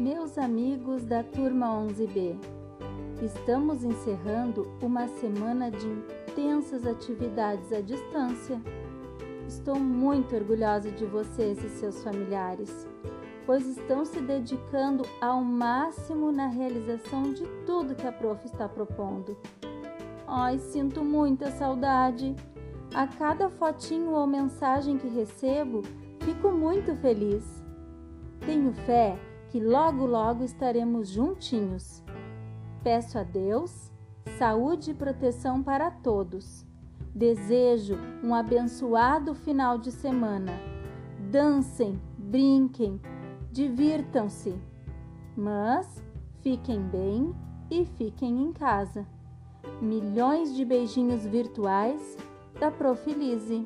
Caros amigos da turma 11B, estamos encerrando uma semana de intensas atividades à distância. Estou muito orgulhosa de vocês e seus familiares, pois estão se dedicando ao máximo na realização de tudo que a prof está propondo. Ai, sinto muita saudade. A cada fotinho ou mensagem que recebo, fico muito feliz. Tenho fé que logo logo estaremos juntinhos. Peço a Deus saúde e proteção para todos. Desejo um abençoado final de semana. Dancem, brinquem, divirtam-se, mas fiquem bem e fiquem em casa. Milhões de beijinhos virtuais da Profilize.